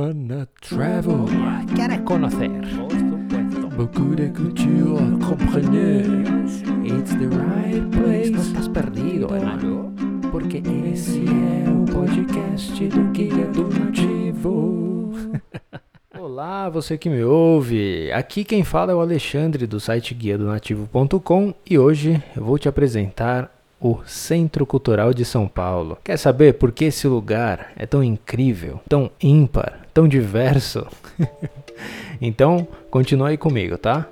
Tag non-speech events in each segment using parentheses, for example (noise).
wanna travel. ¿Quieres conocer? Beaucoup de culture, comprenez. It's the right place. No estás perdido, hermano. Porque esse é o podcast do Guia do Nativo. (laughs) Olá, você que me ouve. Aqui quem fala é o Alexandre do site guia do nativo.com e hoje eu vou te apresentar o Centro Cultural de São Paulo. Quer saber por que esse lugar é tão incrível, tão ímpar, tão diverso? (laughs) então, continue aí comigo, tá?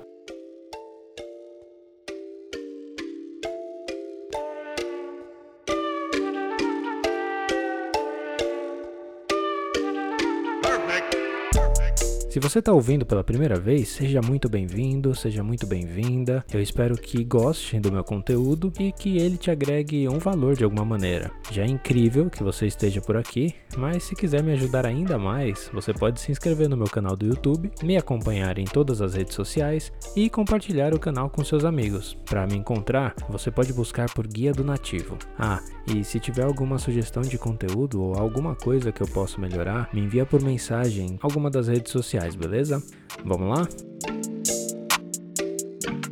Se você está ouvindo pela primeira vez, seja muito bem-vindo, seja muito bem-vinda. Eu espero que goste do meu conteúdo e que ele te agregue um valor de alguma maneira. Já é incrível que você esteja por aqui, mas se quiser me ajudar ainda mais, você pode se inscrever no meu canal do YouTube, me acompanhar em todas as redes sociais e compartilhar o canal com seus amigos. Para me encontrar, você pode buscar por Guia do Nativo. Ah, e se tiver alguma sugestão de conteúdo ou alguma coisa que eu possa melhorar, me envia por mensagem em alguma das redes sociais beleza? Vamos lá?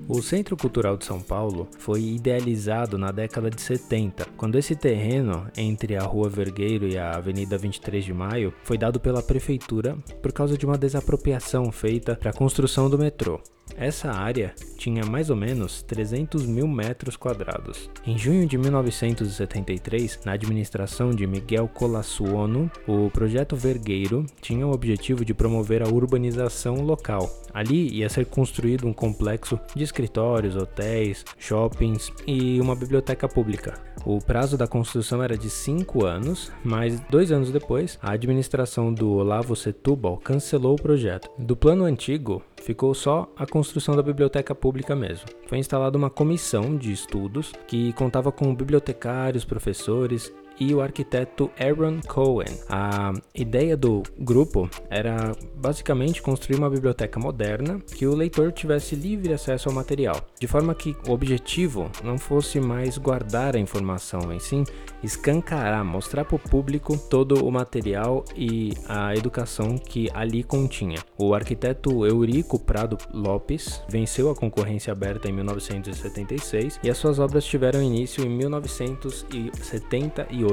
O Centro Cultural de São Paulo foi idealizado na década de 70, quando esse terreno entre a Rua Vergueiro e a Avenida 23 de Maio foi dado pela prefeitura por causa de uma desapropriação feita para a construção do metrô. Essa área tinha mais ou menos 300 mil metros quadrados. Em junho de 1973, na administração de Miguel Colassuono, o projeto Vergueiro tinha o objetivo de promover a urbanização local. Ali ia ser construído um complexo de escritórios, hotéis, shoppings e uma biblioteca pública. O prazo da construção era de cinco anos, mas dois anos depois, a administração do Olavo Setúbal cancelou o projeto. Do plano antigo, ficou só a construção da biblioteca pública mesmo. Foi instalada uma comissão de estudos que contava com bibliotecários, professores e o arquiteto Aaron Cohen. A ideia do grupo era basicamente construir uma biblioteca moderna que o leitor tivesse livre acesso ao material, de forma que o objetivo não fosse mais guardar a informação, em sim escancarar, mostrar para o público todo o material e a educação que ali continha. O arquiteto Eurico Prado Lopes venceu a concorrência aberta em 1976 e as suas obras tiveram início em 1978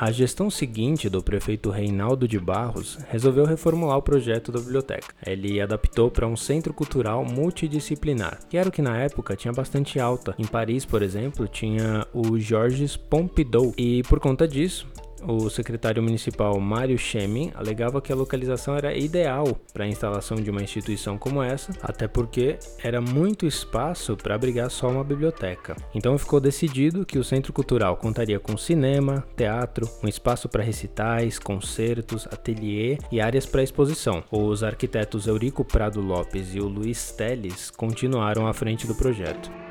a gestão seguinte do prefeito Reinaldo de Barros resolveu reformular o projeto da biblioteca. Ele adaptou para um centro cultural multidisciplinar, que era o que na época tinha bastante alta. Em Paris, por exemplo, tinha o Georges Pompidou, e por conta disso, o secretário municipal Mário Chemin alegava que a localização era ideal para a instalação de uma instituição como essa, até porque era muito espaço para abrigar só uma biblioteca. Então ficou decidido que o Centro Cultural contaria com cinema, teatro, um espaço para recitais, concertos, ateliê e áreas para exposição. Os arquitetos Eurico Prado Lopes e o Luiz Teles continuaram à frente do projeto.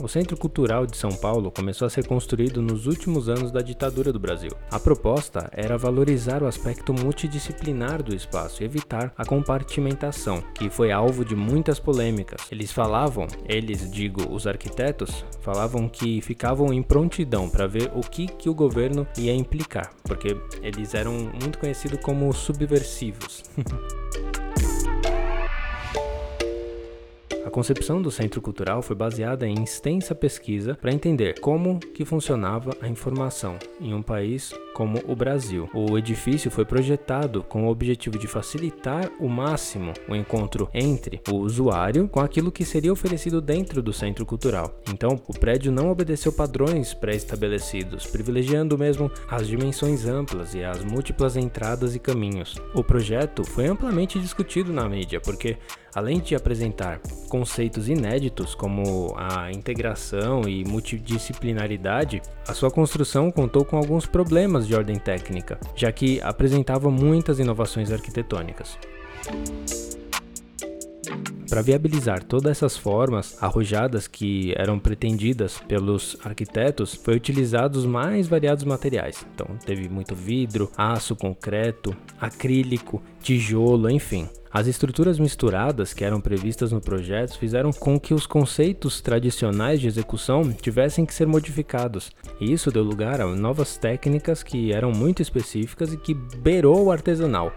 O Centro Cultural de São Paulo começou a ser construído nos últimos anos da ditadura do Brasil. A proposta era valorizar o aspecto multidisciplinar do espaço e evitar a compartimentação, que foi alvo de muitas polêmicas. Eles falavam, eles digo os arquitetos, falavam que ficavam em prontidão para ver o que, que o governo ia implicar, porque eles eram muito conhecidos como subversivos. (laughs) concepção do Centro Cultural foi baseada em extensa pesquisa para entender como que funcionava a informação em um país como o Brasil. O edifício foi projetado com o objetivo de facilitar o máximo o encontro entre o usuário com aquilo que seria oferecido dentro do centro cultural. Então, o prédio não obedeceu padrões pré-estabelecidos, privilegiando mesmo as dimensões amplas e as múltiplas entradas e caminhos. O projeto foi amplamente discutido na mídia, porque além de apresentar conceitos inéditos como a integração e multidisciplinaridade, a sua construção contou com alguns problemas de ordem técnica, já que apresentava muitas inovações arquitetônicas. Para viabilizar todas essas formas arrojadas que eram pretendidas pelos arquitetos, foi utilizados os mais variados materiais. Então, teve muito vidro, aço, concreto, acrílico, tijolo, enfim. As estruturas misturadas que eram previstas no projeto fizeram com que os conceitos tradicionais de execução tivessem que ser modificados, e isso deu lugar a novas técnicas que eram muito específicas e que beirou o artesanal.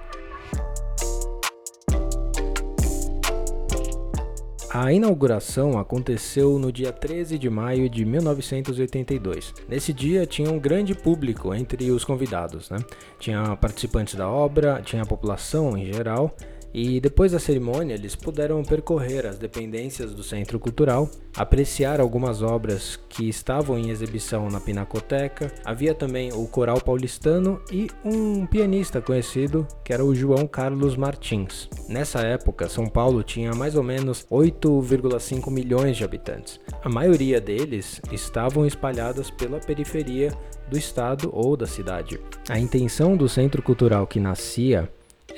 A inauguração aconteceu no dia 13 de maio de 1982. Nesse dia tinha um grande público entre os convidados, né? Tinha participantes da obra, tinha a população em geral e depois da cerimônia, eles puderam percorrer as dependências do Centro Cultural, apreciar algumas obras que estavam em exibição na Pinacoteca. Havia também o Coral Paulistano e um pianista conhecido, que era o João Carlos Martins. Nessa época, São Paulo tinha mais ou menos 8,5 milhões de habitantes. A maioria deles estavam espalhadas pela periferia do estado ou da cidade. A intenção do Centro Cultural que nascia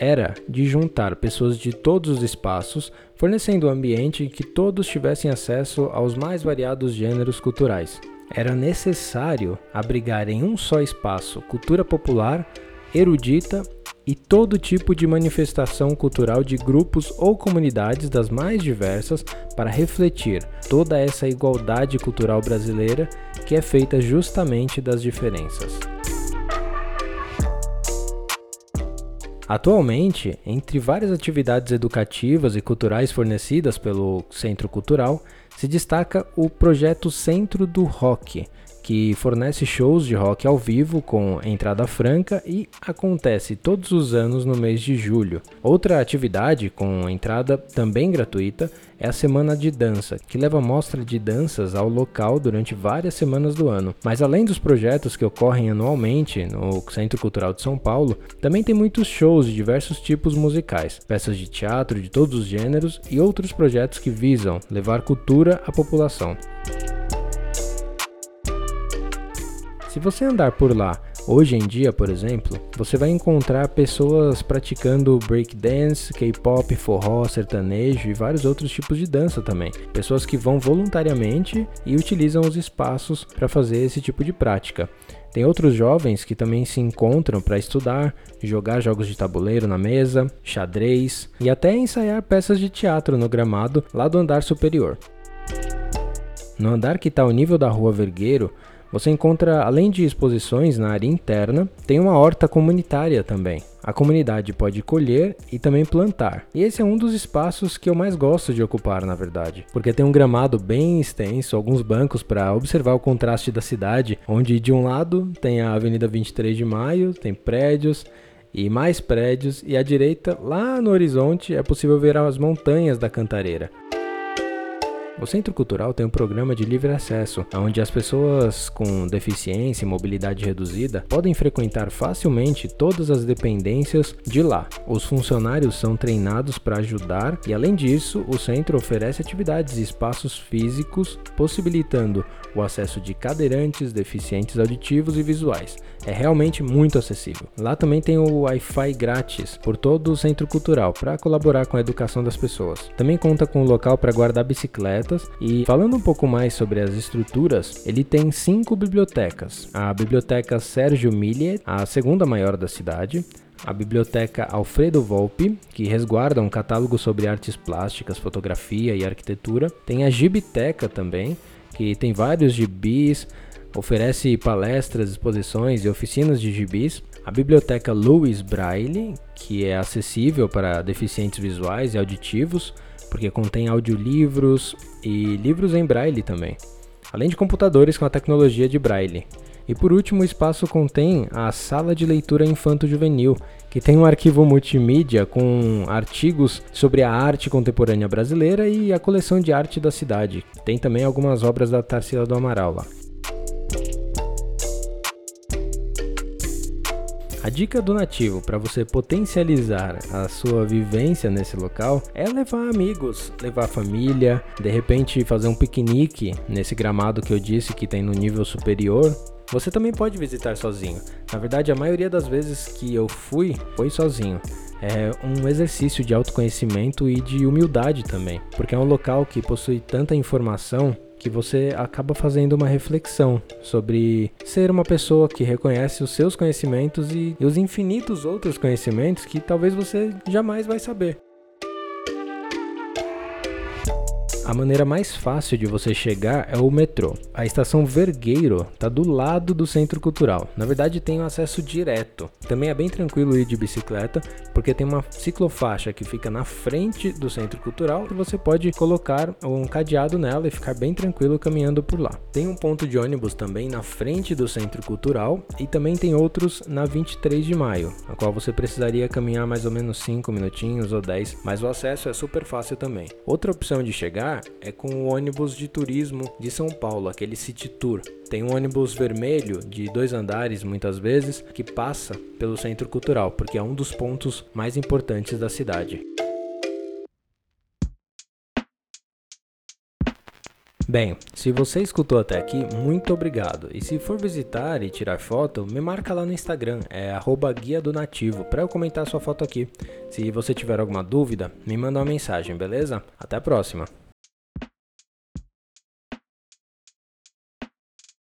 era de juntar pessoas de todos os espaços, fornecendo um ambiente em que todos tivessem acesso aos mais variados gêneros culturais. Era necessário abrigar em um só espaço cultura popular, erudita e todo tipo de manifestação cultural de grupos ou comunidades das mais diversas para refletir toda essa igualdade cultural brasileira que é feita justamente das diferenças. Atualmente, entre várias atividades educativas e culturais fornecidas pelo Centro Cultural, se destaca o projeto Centro do Rock, que fornece shows de rock ao vivo com entrada franca e acontece todos os anos no mês de julho. Outra atividade com entrada também gratuita é a Semana de Dança, que leva mostra de danças ao local durante várias semanas do ano. Mas além dos projetos que ocorrem anualmente no Centro Cultural de São Paulo, também tem muitos shows de diversos tipos musicais, peças de teatro de todos os gêneros e outros projetos que visam levar cultura à população. Se você andar por lá hoje em dia, por exemplo, você vai encontrar pessoas praticando breakdance, K-pop, forró, sertanejo e vários outros tipos de dança também. Pessoas que vão voluntariamente e utilizam os espaços para fazer esse tipo de prática. Tem outros jovens que também se encontram para estudar, jogar jogos de tabuleiro na mesa, xadrez e até ensaiar peças de teatro no gramado lá do andar superior. No andar que está ao nível da rua Vergueiro, você encontra, além de exposições na área interna, tem uma horta comunitária também. A comunidade pode colher e também plantar. E esse é um dos espaços que eu mais gosto de ocupar, na verdade, porque tem um gramado bem extenso, alguns bancos para observar o contraste da cidade, onde de um lado tem a Avenida 23 de Maio, tem prédios, e mais prédios, e à direita, lá no horizonte, é possível ver as montanhas da Cantareira. O Centro Cultural tem um programa de livre acesso, onde as pessoas com deficiência e mobilidade reduzida podem frequentar facilmente todas as dependências de lá. Os funcionários são treinados para ajudar e, além disso, o centro oferece atividades e espaços físicos, possibilitando o acesso de cadeirantes, deficientes auditivos e visuais. É realmente muito acessível. Lá também tem o Wi-Fi grátis por todo o centro cultural para colaborar com a educação das pessoas. Também conta com um local para guardar bicicletas e falando um pouco mais sobre as estruturas, ele tem cinco bibliotecas. A biblioteca Sérgio Milliet, a segunda maior da cidade, a Biblioteca Alfredo Volpi, que resguarda um catálogo sobre artes plásticas, fotografia e arquitetura. Tem a Gibiteca também, que tem vários gibis, oferece palestras, exposições e oficinas de gibis. A biblioteca Louis Braille, que é acessível para deficientes visuais e auditivos, porque contém audiolivros e livros em braille também, além de computadores com a tecnologia de braille. E por último, o espaço contém a Sala de Leitura Infanto-Juvenil, que tem um arquivo multimídia com artigos sobre a arte contemporânea brasileira e a coleção de arte da cidade. Tem também algumas obras da Tarsila do Amaral lá. A dica do nativo para você potencializar a sua vivência nesse local é levar amigos, levar família, de repente fazer um piquenique nesse gramado que eu disse que tem no nível superior. Você também pode visitar sozinho. Na verdade, a maioria das vezes que eu fui foi sozinho é um exercício de autoconhecimento e de humildade também, porque é um local que possui tanta informação que você acaba fazendo uma reflexão sobre ser uma pessoa que reconhece os seus conhecimentos e, os infinitos outros conhecimentos que talvez você jamais vai saber. A maneira mais fácil de você chegar é o metrô. A estação Vergueiro está do lado do Centro Cultural. Na verdade, tem um acesso direto. Também é bem tranquilo ir de bicicleta, porque tem uma ciclofaixa que fica na frente do Centro Cultural e você pode colocar um cadeado nela e ficar bem tranquilo caminhando por lá. Tem um ponto de ônibus também na frente do Centro Cultural e também tem outros na 23 de maio, a qual você precisaria caminhar mais ou menos 5 minutinhos ou 10, mas o acesso é super fácil também. Outra opção de chegar é com o ônibus de turismo de São Paulo, aquele City Tour. Tem um ônibus vermelho de dois andares, muitas vezes, que passa pelo centro cultural, porque é um dos pontos mais importantes da cidade. Bem, se você escutou até aqui, muito obrigado. E se for visitar e tirar foto, me marca lá no Instagram, é guia do nativo, para eu comentar sua foto aqui. Se você tiver alguma dúvida, me manda uma mensagem, beleza? Até a próxima!